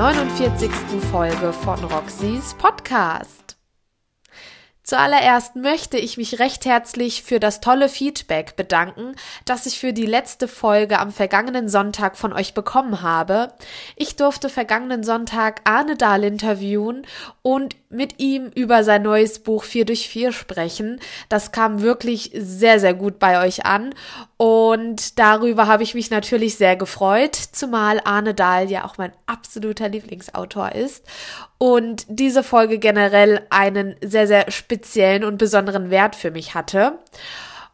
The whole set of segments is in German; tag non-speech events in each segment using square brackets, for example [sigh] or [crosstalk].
49. Folge von Roxys Podcast. Zuallererst möchte ich mich recht herzlich für das tolle Feedback bedanken, das ich für die letzte Folge am vergangenen Sonntag von euch bekommen habe. Ich durfte vergangenen Sonntag Arne Dahl interviewen und mit ihm über sein neues Buch 4 durch 4 sprechen. Das kam wirklich sehr, sehr gut bei euch an und darüber habe ich mich natürlich sehr gefreut, zumal Arne Dahl ja auch mein absoluter Lieblingsautor ist und diese Folge generell einen sehr, sehr speziellen und besonderen Wert für mich hatte.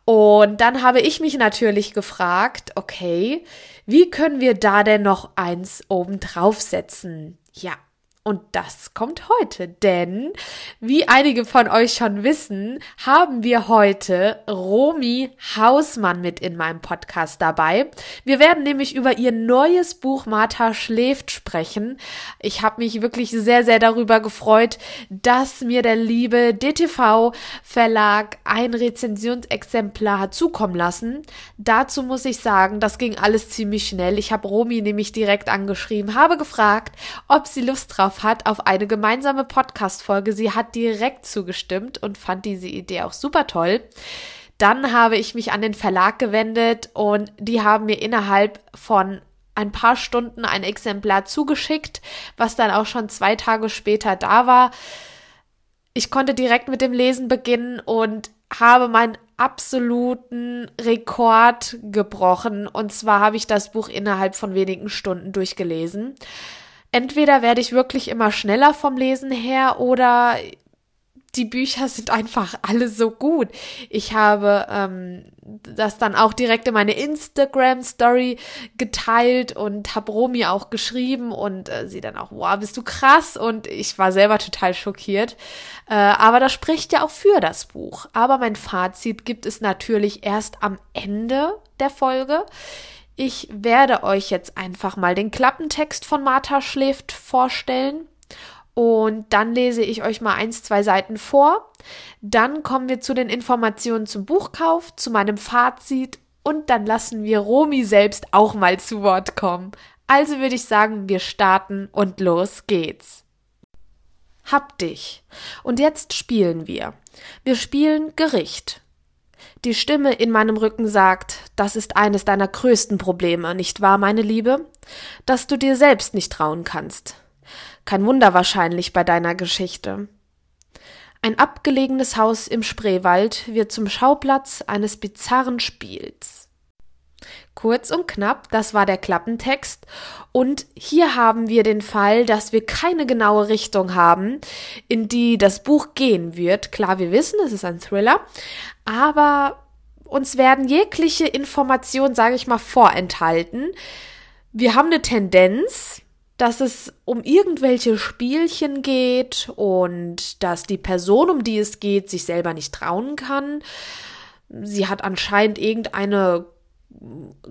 Und dann habe ich mich natürlich gefragt, okay, wie können wir da denn noch eins oben draufsetzen? Ja, und das kommt heute, denn wie einige von euch schon wissen, haben wir heute Romy Hausmann mit in meinem Podcast dabei. Wir werden nämlich über ihr neues Buch Martha schläft sprechen. Ich habe mich wirklich sehr, sehr darüber gefreut, dass mir der liebe DTV Verlag ein Rezensionsexemplar hat zukommen lassen. Dazu muss ich sagen, das ging alles ziemlich schnell. Ich habe Romy nämlich direkt angeschrieben, habe gefragt, ob sie Lust drauf hat auf eine gemeinsame Podcast-Folge. Sie hat direkt zugestimmt und fand diese Idee auch super toll. Dann habe ich mich an den Verlag gewendet und die haben mir innerhalb von ein paar Stunden ein Exemplar zugeschickt, was dann auch schon zwei Tage später da war. Ich konnte direkt mit dem Lesen beginnen und habe meinen absoluten Rekord gebrochen. Und zwar habe ich das Buch innerhalb von wenigen Stunden durchgelesen entweder werde ich wirklich immer schneller vom Lesen her oder die Bücher sind einfach alle so gut. Ich habe ähm, das dann auch direkt in meine Instagram-Story geteilt und habe Romy auch geschrieben und äh, sie dann auch, wow, bist du krass? Und ich war selber total schockiert. Äh, aber das spricht ja auch für das Buch. Aber mein Fazit gibt es natürlich erst am Ende der Folge. Ich werde euch jetzt einfach mal den Klappentext von Martha schläft vorstellen und dann lese ich euch mal eins, zwei Seiten vor. Dann kommen wir zu den Informationen zum Buchkauf, zu meinem Fazit und dann lassen wir Romy selbst auch mal zu Wort kommen. Also würde ich sagen, wir starten und los geht's. Hab dich. Und jetzt spielen wir. Wir spielen Gericht. Die Stimme in meinem Rücken sagt, das ist eines deiner größten Probleme, nicht wahr, meine Liebe? Dass du dir selbst nicht trauen kannst. Kein Wunder wahrscheinlich bei deiner Geschichte. Ein abgelegenes Haus im Spreewald wird zum Schauplatz eines bizarren Spiels. Kurz und knapp, das war der Klappentext. Und hier haben wir den Fall, dass wir keine genaue Richtung haben, in die das Buch gehen wird. Klar, wir wissen, es ist ein Thriller, aber uns werden jegliche Informationen, sage ich mal, vorenthalten. Wir haben eine Tendenz, dass es um irgendwelche Spielchen geht und dass die Person, um die es geht, sich selber nicht trauen kann. Sie hat anscheinend irgendeine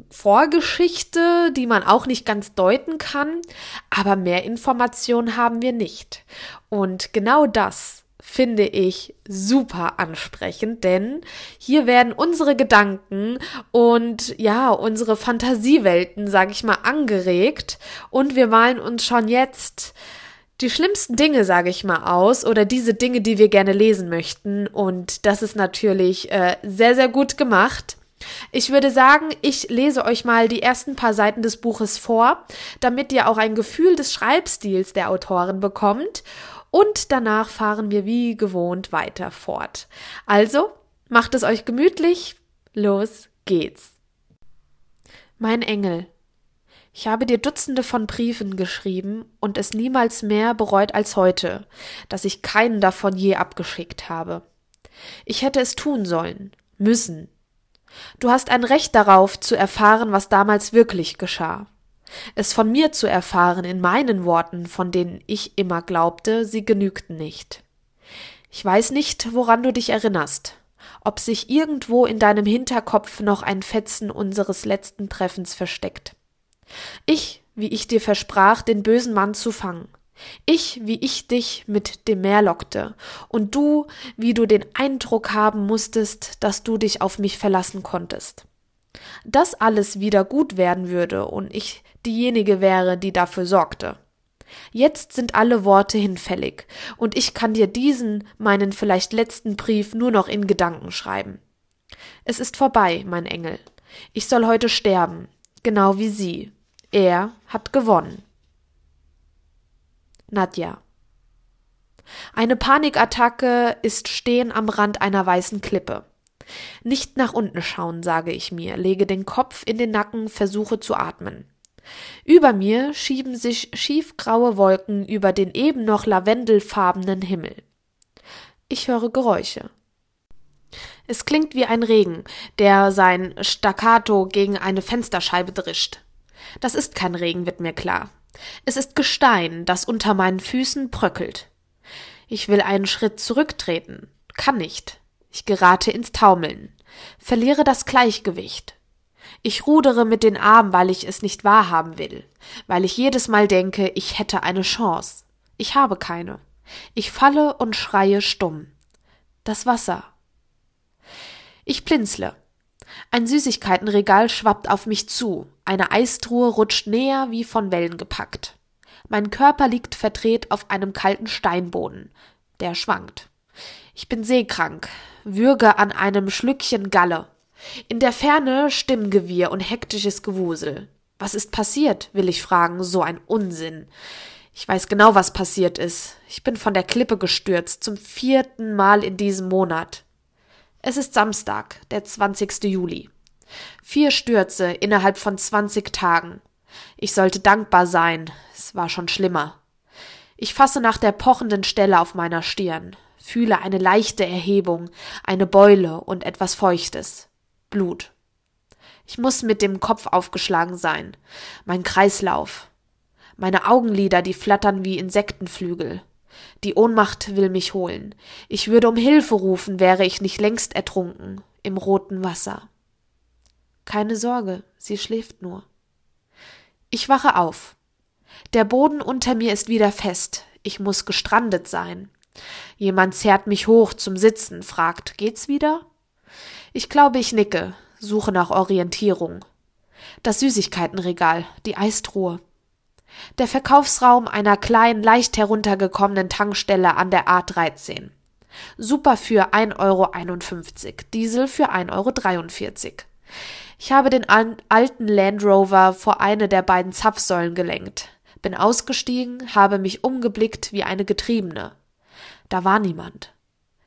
Vorgeschichte, die man auch nicht ganz deuten kann, aber mehr Informationen haben wir nicht. Und genau das finde ich super ansprechend, denn hier werden unsere Gedanken und ja, unsere Fantasiewelten, sage ich mal, angeregt und wir malen uns schon jetzt die schlimmsten Dinge, sage ich mal, aus oder diese Dinge, die wir gerne lesen möchten und das ist natürlich äh, sehr, sehr gut gemacht. Ich würde sagen, ich lese euch mal die ersten paar Seiten des Buches vor, damit ihr auch ein Gefühl des Schreibstils der Autorin bekommt und danach fahren wir wie gewohnt weiter fort. Also, macht es euch gemütlich, los geht's. Mein Engel, ich habe dir Dutzende von Briefen geschrieben und es niemals mehr bereut als heute, dass ich keinen davon je abgeschickt habe. Ich hätte es tun sollen, müssen. Du hast ein Recht darauf zu erfahren, was damals wirklich geschah. Es von mir zu erfahren in meinen Worten, von denen ich immer glaubte, sie genügten nicht. Ich weiß nicht, woran du dich erinnerst, ob sich irgendwo in deinem Hinterkopf noch ein Fetzen unseres letzten Treffens versteckt. Ich, wie ich dir versprach, den bösen Mann zu fangen. Ich, wie ich dich mit dem Meer lockte, und du, wie du den Eindruck haben musstest, dass du dich auf mich verlassen konntest. Dass alles wieder gut werden würde und ich diejenige wäre, die dafür sorgte. Jetzt sind alle Worte hinfällig, und ich kann dir diesen, meinen vielleicht letzten Brief nur noch in Gedanken schreiben. Es ist vorbei, mein Engel. Ich soll heute sterben, genau wie sie. Er hat gewonnen. Nadja. Eine Panikattacke ist Stehen am Rand einer weißen Klippe. Nicht nach unten schauen, sage ich mir, lege den Kopf in den Nacken, versuche zu atmen. Über mir schieben sich schiefgraue Wolken über den eben noch lavendelfarbenen Himmel. Ich höre Geräusche. Es klingt wie ein Regen, der sein Staccato gegen eine Fensterscheibe drischt. Das ist kein Regen, wird mir klar. Es ist Gestein, das unter meinen Füßen bröckelt. Ich will einen Schritt zurücktreten, kann nicht. Ich gerate ins Taumeln, verliere das Gleichgewicht. Ich rudere mit den Armen, weil ich es nicht wahrhaben will, weil ich jedes Mal denke, ich hätte eine Chance. Ich habe keine. Ich falle und schreie stumm. Das Wasser. Ich blinzle. Ein Süßigkeitenregal schwappt auf mich zu, eine Eistruhe rutscht näher wie von Wellen gepackt. Mein Körper liegt verdreht auf einem kalten Steinboden. Der schwankt. Ich bin seekrank, würge an einem Schlückchen Galle. In der Ferne Stimmgewirr und hektisches Gewusel. Was ist passiert, will ich fragen, so ein Unsinn. Ich weiß genau, was passiert ist. Ich bin von der Klippe gestürzt, zum vierten Mal in diesem Monat. Es ist Samstag, der 20. Juli. Vier Stürze innerhalb von 20 Tagen. Ich sollte dankbar sein, es war schon schlimmer. Ich fasse nach der pochenden Stelle auf meiner Stirn, fühle eine leichte Erhebung, eine Beule und etwas Feuchtes. Blut. Ich muss mit dem Kopf aufgeschlagen sein. Mein Kreislauf. Meine Augenlider, die flattern wie Insektenflügel. Die Ohnmacht will mich holen. Ich würde um Hilfe rufen, wäre ich nicht längst ertrunken im roten Wasser. Keine Sorge, sie schläft nur. Ich wache auf. Der Boden unter mir ist wieder fest. Ich muss gestrandet sein. Jemand zerrt mich hoch zum Sitzen, fragt, geht's wieder? Ich glaube, ich nicke, suche nach Orientierung. Das Süßigkeitenregal, die Eistruhe. Der Verkaufsraum einer kleinen, leicht heruntergekommenen Tankstelle an der A13. Super für 1,51 Euro, Diesel für 1,43 Euro. Ich habe den alten Land Rover vor eine der beiden Zapfsäulen gelenkt, bin ausgestiegen, habe mich umgeblickt wie eine Getriebene. Da war niemand.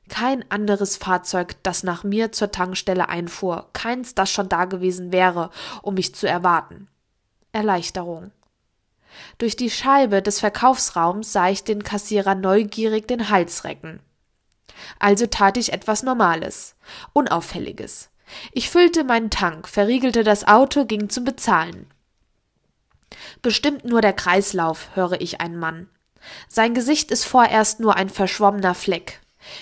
Kein anderes Fahrzeug, das nach mir zur Tankstelle einfuhr, keins, das schon da gewesen wäre, um mich zu erwarten. Erleichterung. Durch die Scheibe des Verkaufsraums sah ich den Kassierer neugierig den Hals recken. Also tat ich etwas Normales, Unauffälliges. Ich füllte meinen Tank, verriegelte das Auto, ging zum Bezahlen. Bestimmt nur der Kreislauf, höre ich einen Mann. Sein Gesicht ist vorerst nur ein verschwommener Fleck.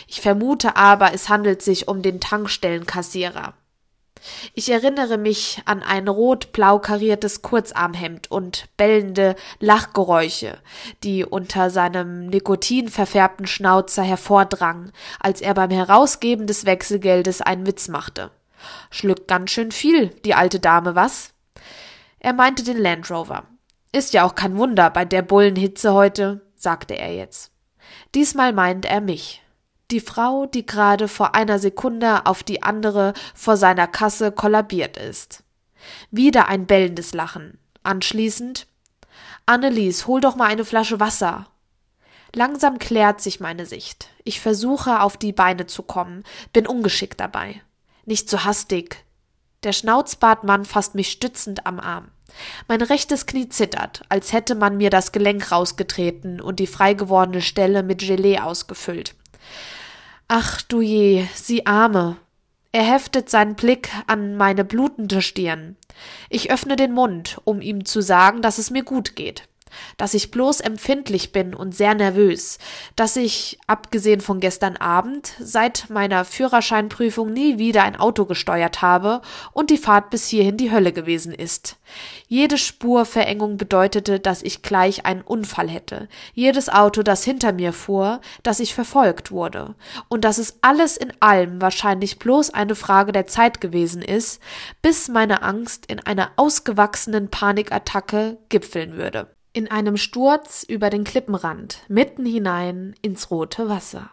Ich vermute aber, es handelt sich um den Tankstellenkassierer. Ich erinnere mich an ein rot-blau kariertes Kurzarmhemd und bellende Lachgeräusche, die unter seinem nikotinverfärbten Schnauzer hervordrangen, als er beim Herausgeben des Wechselgeldes einen Witz machte. Schluckt ganz schön viel, die alte Dame, was? Er meinte den Land Rover. Ist ja auch kein Wunder bei der Bullenhitze heute, sagte er jetzt. Diesmal meint er mich. Die Frau, die gerade vor einer Sekunde auf die andere vor seiner Kasse kollabiert ist. Wieder ein bellendes Lachen. Anschließend Annelies, hol doch mal eine Flasche Wasser. Langsam klärt sich meine Sicht. Ich versuche auf die Beine zu kommen, bin ungeschickt dabei. Nicht so hastig. Der Schnauzbartmann fasst mich stützend am Arm. Mein rechtes Knie zittert, als hätte man mir das Gelenk rausgetreten und die frei gewordene Stelle mit Gelee ausgefüllt. Ach du je, sie Arme. Er heftet seinen Blick an meine blutende Stirn. Ich öffne den Mund, um ihm zu sagen, dass es mir gut geht dass ich bloß empfindlich bin und sehr nervös, dass ich, abgesehen von gestern Abend, seit meiner Führerscheinprüfung nie wieder ein Auto gesteuert habe und die Fahrt bis hierhin die Hölle gewesen ist. Jede Spurverengung bedeutete, dass ich gleich einen Unfall hätte, jedes Auto, das hinter mir fuhr, dass ich verfolgt wurde, und dass es alles in allem wahrscheinlich bloß eine Frage der Zeit gewesen ist, bis meine Angst in einer ausgewachsenen Panikattacke gipfeln würde. In einem Sturz über den Klippenrand, mitten hinein ins rote Wasser.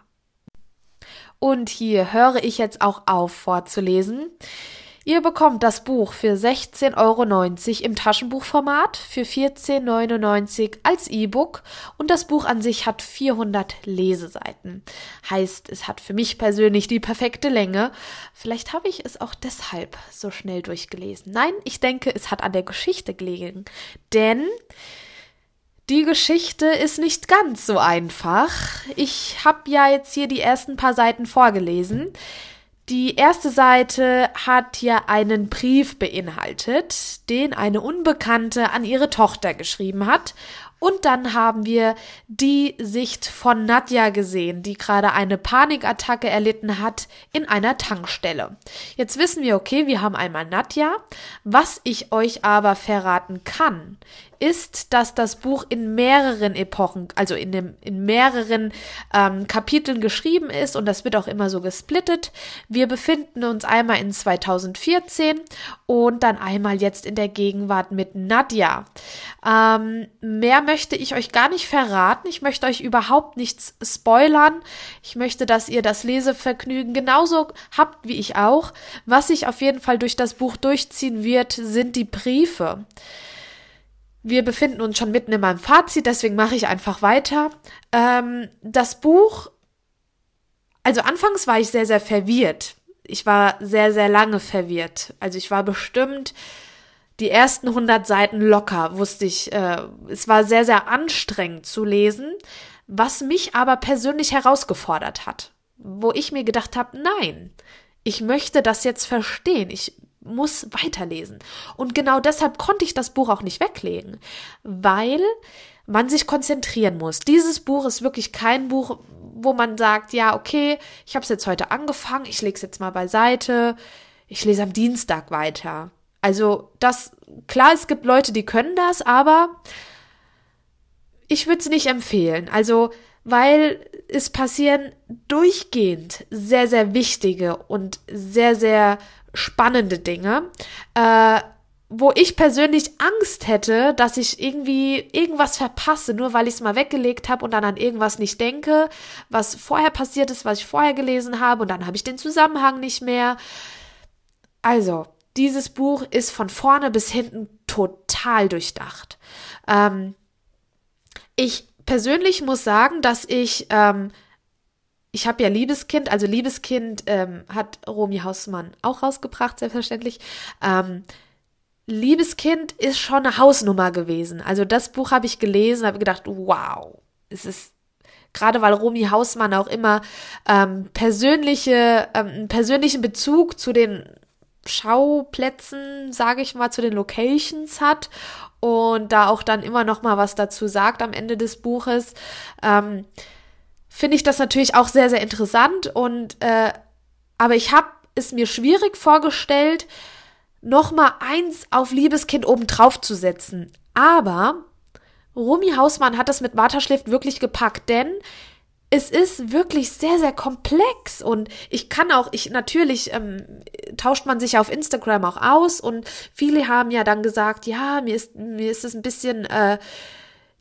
Und hier höre ich jetzt auch auf vorzulesen. Ihr bekommt das Buch für 16,90 Euro im Taschenbuchformat, für 14,99 Euro als E-Book und das Buch an sich hat 400 Leseseiten. Heißt, es hat für mich persönlich die perfekte Länge. Vielleicht habe ich es auch deshalb so schnell durchgelesen. Nein, ich denke, es hat an der Geschichte gelegen. Denn die Geschichte ist nicht ganz so einfach. Ich habe ja jetzt hier die ersten paar Seiten vorgelesen. Die erste Seite hat ja einen Brief beinhaltet, den eine Unbekannte an ihre Tochter geschrieben hat. Und dann haben wir die Sicht von Nadja gesehen, die gerade eine Panikattacke erlitten hat in einer Tankstelle. Jetzt wissen wir, okay, wir haben einmal Nadja. Was ich euch aber verraten kann, ist, dass das Buch in mehreren Epochen, also in, dem, in mehreren ähm, Kapiteln geschrieben ist und das wird auch immer so gesplittet. Wir befinden uns einmal in 2014 und dann einmal jetzt in der Gegenwart mit Nadja. Ähm, mehr möchte ich euch gar nicht verraten. Ich möchte euch überhaupt nichts spoilern. Ich möchte, dass ihr das Lesevergnügen genauso habt wie ich auch. Was sich auf jeden Fall durch das Buch durchziehen wird, sind die Briefe. Wir befinden uns schon mitten in meinem Fazit, deswegen mache ich einfach weiter. Ähm, das Buch, also anfangs war ich sehr, sehr verwirrt. Ich war sehr, sehr lange verwirrt. Also ich war bestimmt die ersten 100 Seiten locker, wusste ich. Äh, es war sehr, sehr anstrengend zu lesen, was mich aber persönlich herausgefordert hat. Wo ich mir gedacht habe, nein, ich möchte das jetzt verstehen. Ich muss weiterlesen. Und genau deshalb konnte ich das Buch auch nicht weglegen, weil man sich konzentrieren muss. Dieses Buch ist wirklich kein Buch, wo man sagt, ja, okay, ich habe es jetzt heute angefangen, ich lege es jetzt mal beiseite, ich lese am Dienstag weiter. Also das, klar, es gibt Leute, die können das, aber ich würde es nicht empfehlen. Also, weil es passieren durchgehend sehr, sehr wichtige und sehr, sehr spannende Dinge, äh, wo ich persönlich Angst hätte, dass ich irgendwie irgendwas verpasse, nur weil ich es mal weggelegt habe und dann an irgendwas nicht denke, was vorher passiert ist, was ich vorher gelesen habe und dann habe ich den Zusammenhang nicht mehr. Also, dieses Buch ist von vorne bis hinten total durchdacht. Ähm, ich persönlich muss sagen, dass ich ähm, ich habe ja Liebeskind, also Liebeskind ähm, hat Romy Hausmann auch rausgebracht, selbstverständlich. Ähm, Liebeskind ist schon eine Hausnummer gewesen. Also das Buch habe ich gelesen, habe gedacht, wow, es ist gerade weil Romy Hausmann auch immer ähm, persönliche, ähm, einen persönlichen Bezug zu den Schauplätzen, sage ich mal, zu den Locations hat und da auch dann immer noch mal was dazu sagt am Ende des Buches. Ähm, finde ich das natürlich auch sehr, sehr interessant und äh, aber ich habe es mir schwierig vorgestellt, noch mal eins auf Liebeskind obendrauf zu setzen. Aber Rumi Hausmann hat das mit Martha Schläft wirklich gepackt, denn es ist wirklich sehr, sehr komplex und ich kann auch, ich natürlich ähm, tauscht man sich auf Instagram auch aus und viele haben ja dann gesagt, ja, mir ist mir ist es ein bisschen, äh,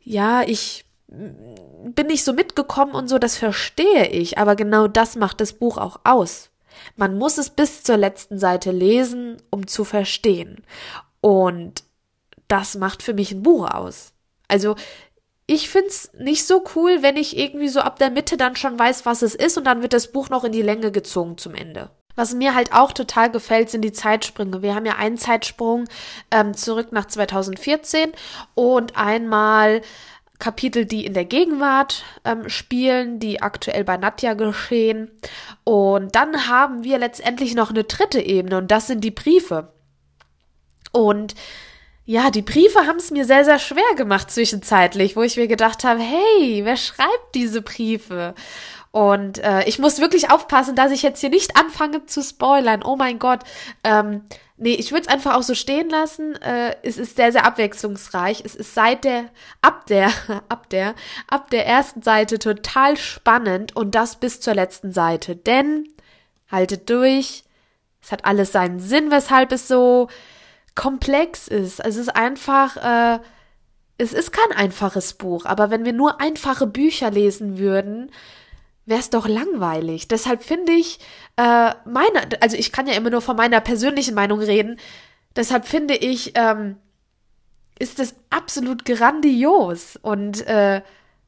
ja, ich bin nicht so mitgekommen und so, das verstehe ich, aber genau das macht das Buch auch aus. Man muss es bis zur letzten Seite lesen, um zu verstehen. Und das macht für mich ein Buch aus. Also, ich find's nicht so cool, wenn ich irgendwie so ab der Mitte dann schon weiß, was es ist und dann wird das Buch noch in die Länge gezogen zum Ende. Was mir halt auch total gefällt, sind die Zeitsprünge. Wir haben ja einen Zeitsprung ähm, zurück nach 2014 und einmal Kapitel, die in der Gegenwart ähm, spielen, die aktuell bei Nadja geschehen. Und dann haben wir letztendlich noch eine dritte Ebene und das sind die Briefe. Und ja, die Briefe haben es mir sehr, sehr schwer gemacht zwischenzeitlich, wo ich mir gedacht habe, hey, wer schreibt diese Briefe? Und äh, ich muss wirklich aufpassen, dass ich jetzt hier nicht anfange zu spoilern. Oh mein Gott. Ähm, Nee, ich würde es einfach auch so stehen lassen. Äh, es ist sehr, sehr abwechslungsreich. Es ist seit der, ab der, [laughs] ab der, ab der ersten Seite total spannend und das bis zur letzten Seite. Denn, haltet durch, es hat alles seinen Sinn, weshalb es so komplex ist. Es ist einfach, äh, es ist kein einfaches Buch, aber wenn wir nur einfache Bücher lesen würden, wäre es doch langweilig. Deshalb finde ich, äh, meine, also ich kann ja immer nur von meiner persönlichen Meinung reden, deshalb finde ich, ähm, ist es absolut grandios. Und äh,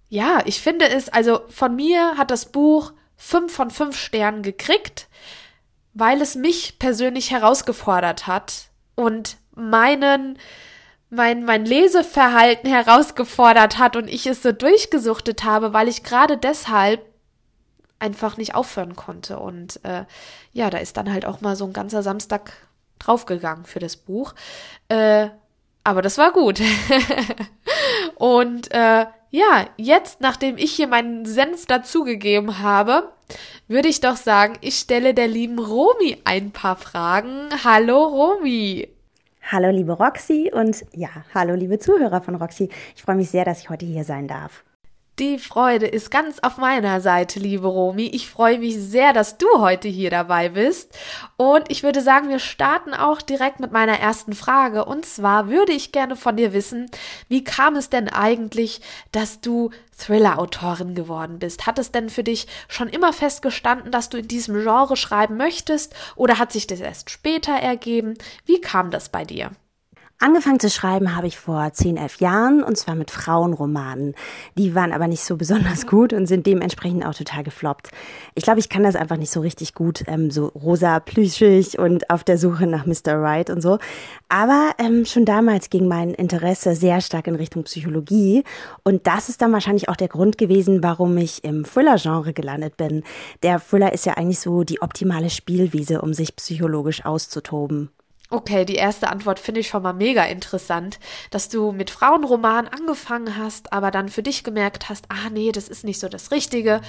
ja, ich finde es, also von mir hat das Buch fünf von fünf Sternen gekriegt, weil es mich persönlich herausgefordert hat und meinen mein, mein Leseverhalten herausgefordert hat und ich es so durchgesuchtet habe, weil ich gerade deshalb einfach nicht aufhören konnte. Und äh, ja, da ist dann halt auch mal so ein ganzer Samstag draufgegangen für das Buch. Äh, aber das war gut. [laughs] und äh, ja, jetzt, nachdem ich hier meinen Senf dazugegeben habe, würde ich doch sagen, ich stelle der lieben Romi ein paar Fragen. Hallo Romi. Hallo liebe Roxy und ja, hallo liebe Zuhörer von Roxy. Ich freue mich sehr, dass ich heute hier sein darf. Die Freude ist ganz auf meiner Seite, liebe Romi. Ich freue mich sehr, dass du heute hier dabei bist. Und ich würde sagen, wir starten auch direkt mit meiner ersten Frage. Und zwar würde ich gerne von dir wissen, wie kam es denn eigentlich, dass du Thriller-Autorin geworden bist? Hat es denn für dich schon immer festgestanden, dass du in diesem Genre schreiben möchtest? Oder hat sich das erst später ergeben? Wie kam das bei dir? Angefangen zu schreiben habe ich vor 10, 11 Jahren und zwar mit Frauenromanen. Die waren aber nicht so besonders gut und sind dementsprechend auch total gefloppt. Ich glaube, ich kann das einfach nicht so richtig gut, ähm, so rosa, plüschig und auf der Suche nach Mr. Right und so. Aber ähm, schon damals ging mein Interesse sehr stark in Richtung Psychologie und das ist dann wahrscheinlich auch der Grund gewesen, warum ich im Thriller-Genre gelandet bin. Der Thriller ist ja eigentlich so die optimale Spielwiese, um sich psychologisch auszutoben. Okay, die erste Antwort finde ich schon mal mega interessant, dass du mit Frauenroman angefangen hast, aber dann für dich gemerkt hast, ah nee, das ist nicht so das Richtige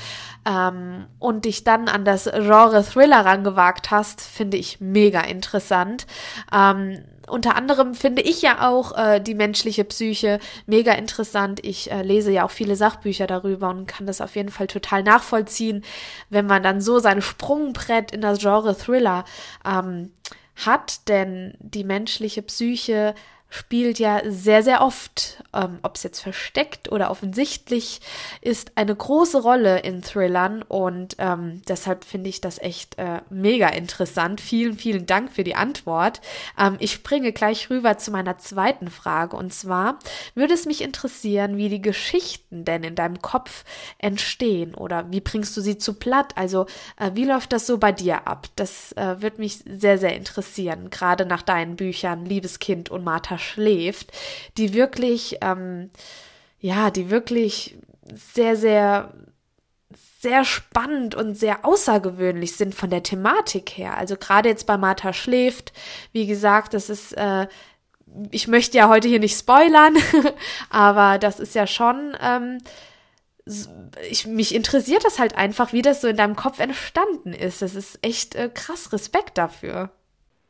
ähm, und dich dann an das Genre Thriller rangewagt hast, finde ich mega interessant. Ähm, unter anderem finde ich ja auch äh, die menschliche Psyche mega interessant. Ich äh, lese ja auch viele Sachbücher darüber und kann das auf jeden Fall total nachvollziehen, wenn man dann so sein Sprungbrett in das Genre Thriller ähm, hat, denn die menschliche Psyche spielt ja sehr, sehr oft, ähm, ob es jetzt versteckt oder offensichtlich ist, eine große Rolle in Thrillern und ähm, deshalb finde ich das echt äh, mega interessant. Vielen, vielen Dank für die Antwort. Ähm, ich springe gleich rüber zu meiner zweiten Frage und zwar würde es mich interessieren, wie die Geschichten denn in deinem Kopf entstehen oder wie bringst du sie zu platt? Also äh, wie läuft das so bei dir ab? Das äh, wird mich sehr, sehr interessieren, gerade nach deinen Büchern Liebeskind und Martha schläft, die wirklich, ähm, ja, die wirklich sehr, sehr, sehr spannend und sehr außergewöhnlich sind von der Thematik her. Also gerade jetzt bei Martha schläft, wie gesagt, das ist, äh, ich möchte ja heute hier nicht spoilern, [laughs] aber das ist ja schon, ähm, ich, mich interessiert das halt einfach, wie das so in deinem Kopf entstanden ist. Das ist echt äh, krass Respekt dafür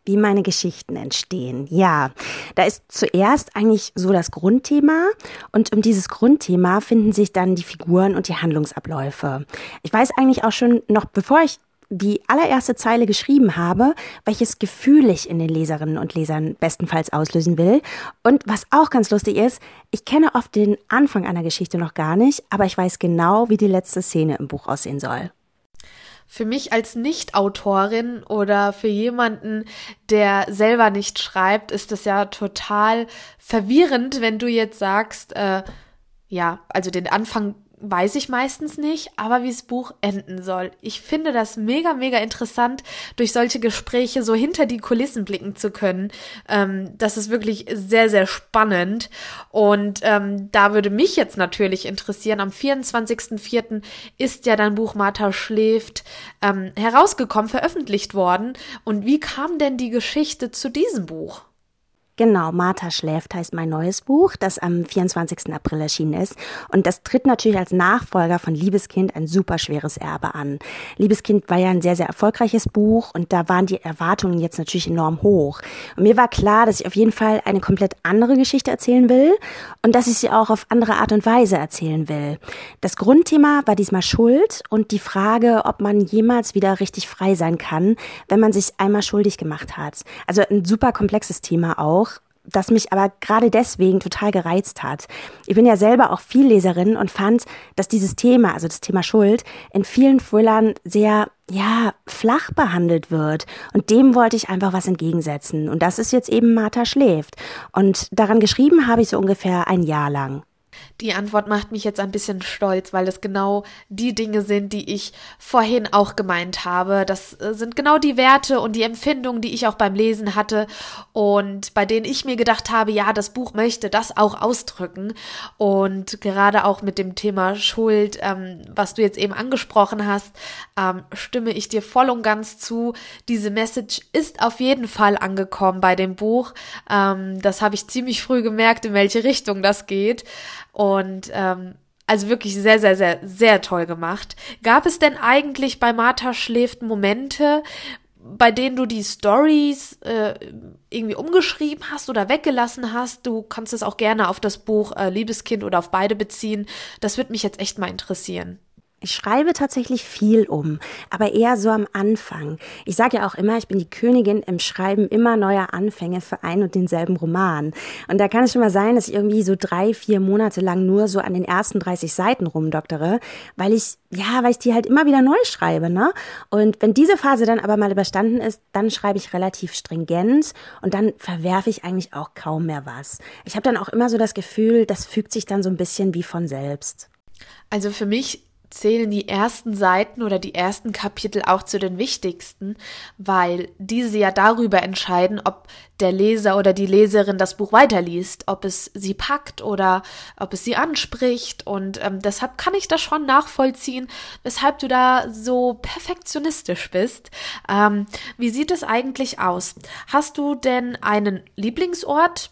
wie meine Geschichten entstehen. Ja, da ist zuerst eigentlich so das Grundthema und um dieses Grundthema finden sich dann die Figuren und die Handlungsabläufe. Ich weiß eigentlich auch schon noch, bevor ich die allererste Zeile geschrieben habe, welches Gefühl ich in den Leserinnen und Lesern bestenfalls auslösen will. Und was auch ganz lustig ist, ich kenne oft den Anfang einer Geschichte noch gar nicht, aber ich weiß genau, wie die letzte Szene im Buch aussehen soll für mich als Nicht-Autorin oder für jemanden, der selber nicht schreibt, ist es ja total verwirrend, wenn du jetzt sagst, äh, ja, also den Anfang weiß ich meistens nicht, aber wie das Buch enden soll. Ich finde das mega, mega interessant, durch solche Gespräche so hinter die Kulissen blicken zu können. Ähm, das ist wirklich sehr, sehr spannend. Und ähm, da würde mich jetzt natürlich interessieren, am 24.04. ist ja dein Buch Martha schläft ähm, herausgekommen, veröffentlicht worden. Und wie kam denn die Geschichte zu diesem Buch? Genau, Martha schläft heißt mein neues Buch, das am 24. April erschienen ist. Und das tritt natürlich als Nachfolger von Liebeskind ein super schweres Erbe an. Liebeskind war ja ein sehr, sehr erfolgreiches Buch und da waren die Erwartungen jetzt natürlich enorm hoch. Und mir war klar, dass ich auf jeden Fall eine komplett andere Geschichte erzählen will und dass ich sie auch auf andere Art und Weise erzählen will. Das Grundthema war diesmal Schuld und die Frage, ob man jemals wieder richtig frei sein kann, wenn man sich einmal schuldig gemacht hat. Also ein super komplexes Thema auch das mich aber gerade deswegen total gereizt hat. Ich bin ja selber auch viel Leserin und fand, dass dieses Thema, also das Thema Schuld, in vielen Thrillern sehr ja, flach behandelt wird. Und dem wollte ich einfach was entgegensetzen. Und das ist jetzt eben Martha schläft. Und daran geschrieben habe ich so ungefähr ein Jahr lang. Die Antwort macht mich jetzt ein bisschen stolz, weil es genau die Dinge sind, die ich vorhin auch gemeint habe. Das äh, sind genau die Werte und die Empfindungen, die ich auch beim Lesen hatte und bei denen ich mir gedacht habe, ja, das Buch möchte das auch ausdrücken. Und gerade auch mit dem Thema Schuld, ähm, was du jetzt eben angesprochen hast, ähm, stimme ich dir voll und ganz zu. Diese Message ist auf jeden Fall angekommen bei dem Buch. Ähm, das habe ich ziemlich früh gemerkt, in welche Richtung das geht. Und ähm, also wirklich sehr, sehr, sehr, sehr toll gemacht. Gab es denn eigentlich bei Martha schläft Momente, bei denen du die Stories äh, irgendwie umgeschrieben hast oder weggelassen hast? Du kannst es auch gerne auf das Buch äh, Liebeskind oder auf beide beziehen. Das würde mich jetzt echt mal interessieren. Ich schreibe tatsächlich viel um, aber eher so am Anfang. Ich sage ja auch immer, ich bin die Königin im Schreiben immer neuer Anfänge für einen und denselben Roman. Und da kann es schon mal sein, dass ich irgendwie so drei, vier Monate lang nur so an den ersten 30 Seiten rumdoktere, weil ich, ja, weil ich die halt immer wieder neu schreibe, ne? Und wenn diese Phase dann aber mal überstanden ist, dann schreibe ich relativ stringent und dann verwerfe ich eigentlich auch kaum mehr was. Ich habe dann auch immer so das Gefühl, das fügt sich dann so ein bisschen wie von selbst. Also für mich zählen die ersten Seiten oder die ersten Kapitel auch zu den wichtigsten, weil diese ja darüber entscheiden, ob der Leser oder die Leserin das Buch weiterliest, ob es sie packt oder ob es sie anspricht. Und ähm, deshalb kann ich das schon nachvollziehen, weshalb du da so perfektionistisch bist. Ähm, wie sieht es eigentlich aus? Hast du denn einen Lieblingsort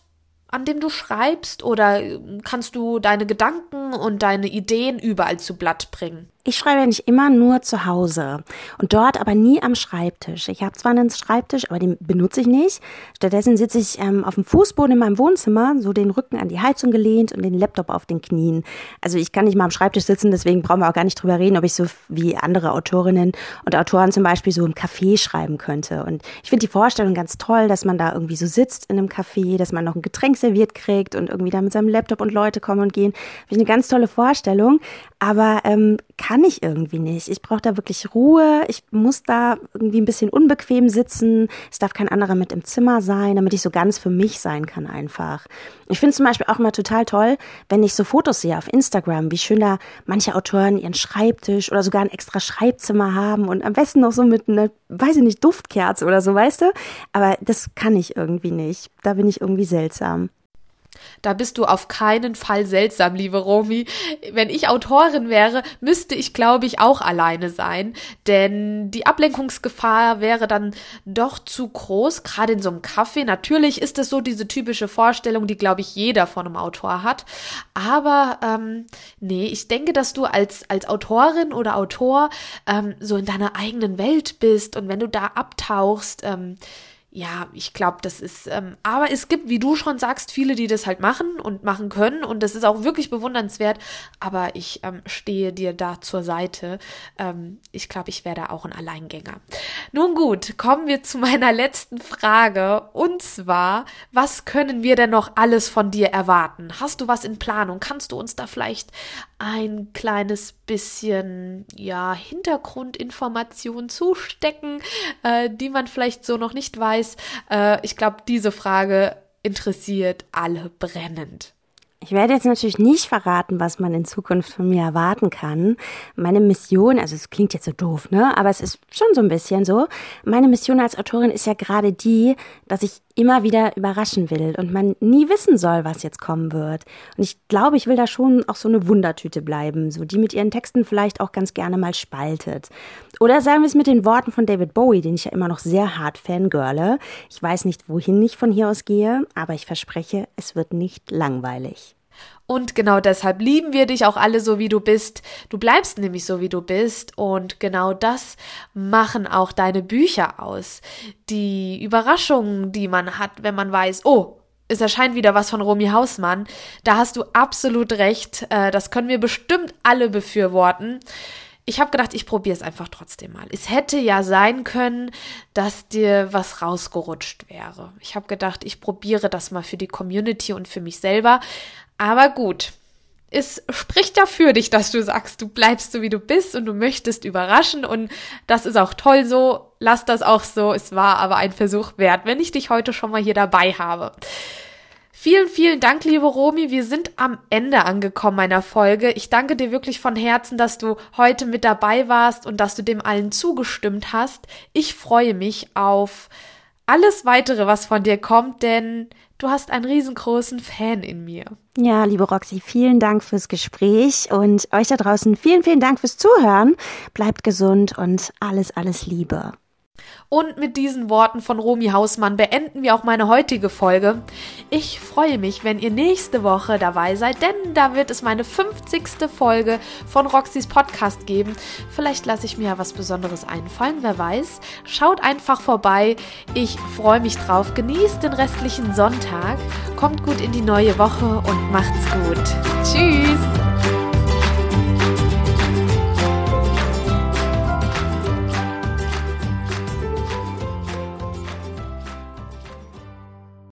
an dem du schreibst oder kannst du deine Gedanken und deine Ideen überall zu Blatt bringen? Ich schreibe eigentlich immer nur zu Hause und dort aber nie am Schreibtisch. Ich habe zwar einen Schreibtisch, aber den benutze ich nicht. Stattdessen sitze ich ähm, auf dem Fußboden in meinem Wohnzimmer, so den Rücken an die Heizung gelehnt und den Laptop auf den Knien. Also ich kann nicht mal am Schreibtisch sitzen, deswegen brauchen wir auch gar nicht drüber reden, ob ich so wie andere Autorinnen und Autoren zum Beispiel so im Café schreiben könnte. Und ich finde die Vorstellung ganz toll, dass man da irgendwie so sitzt in einem Café, dass man noch ein Getränk serviert kriegt und irgendwie da mit seinem Laptop und Leute kommen und gehen. Finde ich eine ganz tolle Vorstellung. Aber ähm, kann ich irgendwie nicht. Ich brauche da wirklich Ruhe. Ich muss da irgendwie ein bisschen unbequem sitzen. Es darf kein anderer mit im Zimmer sein, damit ich so ganz für mich sein kann einfach. Ich finde zum Beispiel auch mal total toll, wenn ich so Fotos sehe auf Instagram, wie schön da manche Autoren ihren Schreibtisch oder sogar ein extra Schreibzimmer haben und am besten noch so mit einer, weiß ich nicht, Duftkerze oder so, weißt du? Aber das kann ich irgendwie nicht. Da bin ich irgendwie seltsam. Da bist du auf keinen Fall seltsam, liebe Romy. Wenn ich Autorin wäre, müsste ich, glaube ich, auch alleine sein, denn die Ablenkungsgefahr wäre dann doch zu groß, gerade in so einem Café. Natürlich ist es so diese typische Vorstellung, die, glaube ich, jeder von einem Autor hat. Aber ähm, nee, ich denke, dass du als, als Autorin oder Autor ähm, so in deiner eigenen Welt bist und wenn du da abtauchst, ähm, ja, ich glaube, das ist, ähm, aber es gibt, wie du schon sagst, viele, die das halt machen und machen können und das ist auch wirklich bewundernswert, aber ich ähm, stehe dir da zur Seite. Ähm, ich glaube, ich werde auch ein Alleingänger. Nun gut, kommen wir zu [laughs] meiner letzten Frage und zwar, was können wir denn noch alles von dir erwarten? Hast du was in Planung? Kannst du uns da vielleicht ein kleines bisschen ja Hintergrundinformation zustecken, äh, die man vielleicht so noch nicht weiß. Äh, ich glaube, diese Frage interessiert alle brennend. Ich werde jetzt natürlich nicht verraten, was man in Zukunft von mir erwarten kann. Meine Mission, also es klingt jetzt so doof, ne? Aber es ist schon so ein bisschen so. Meine Mission als Autorin ist ja gerade die, dass ich immer wieder überraschen will und man nie wissen soll, was jetzt kommen wird. Und ich glaube, ich will da schon auch so eine Wundertüte bleiben, so die mit ihren Texten vielleicht auch ganz gerne mal spaltet. Oder sagen wir es mit den Worten von David Bowie, den ich ja immer noch sehr hart fangirle. Ich weiß nicht, wohin ich von hier aus gehe, aber ich verspreche, es wird nicht langweilig. Und genau deshalb lieben wir dich auch alle so, wie du bist. Du bleibst nämlich so, wie du bist. Und genau das machen auch deine Bücher aus. Die Überraschungen, die man hat, wenn man weiß, oh, es erscheint wieder was von Romy Hausmann. Da hast du absolut recht. Äh, das können wir bestimmt alle befürworten. ich habe gedacht, ich probiere es einfach trotzdem mal. Es hätte ja sein können, dass dir was rausgerutscht wäre. Ich habe gedacht, ich probiere das mal für die Community und für mich selber. Aber gut, es spricht ja für dich, dass du sagst, du bleibst so wie du bist und du möchtest überraschen und das ist auch toll so. Lass das auch so. Es war aber ein Versuch wert, wenn ich dich heute schon mal hier dabei habe. Vielen, vielen Dank, liebe Romi. Wir sind am Ende angekommen meiner Folge. Ich danke dir wirklich von Herzen, dass du heute mit dabei warst und dass du dem allen zugestimmt hast. Ich freue mich auf alles weitere, was von dir kommt, denn du hast einen riesengroßen Fan in mir. Ja, liebe Roxy, vielen Dank fürs Gespräch und euch da draußen vielen, vielen Dank fürs Zuhören. Bleibt gesund und alles, alles Liebe. Und mit diesen Worten von Romy Hausmann beenden wir auch meine heutige Folge. Ich freue mich, wenn ihr nächste Woche dabei seid, denn da wird es meine 50. Folge von Roxys Podcast geben. Vielleicht lasse ich mir ja was Besonderes einfallen, wer weiß. Schaut einfach vorbei. Ich freue mich drauf. Genießt den restlichen Sonntag. Kommt gut in die neue Woche und macht's gut. Tschüss.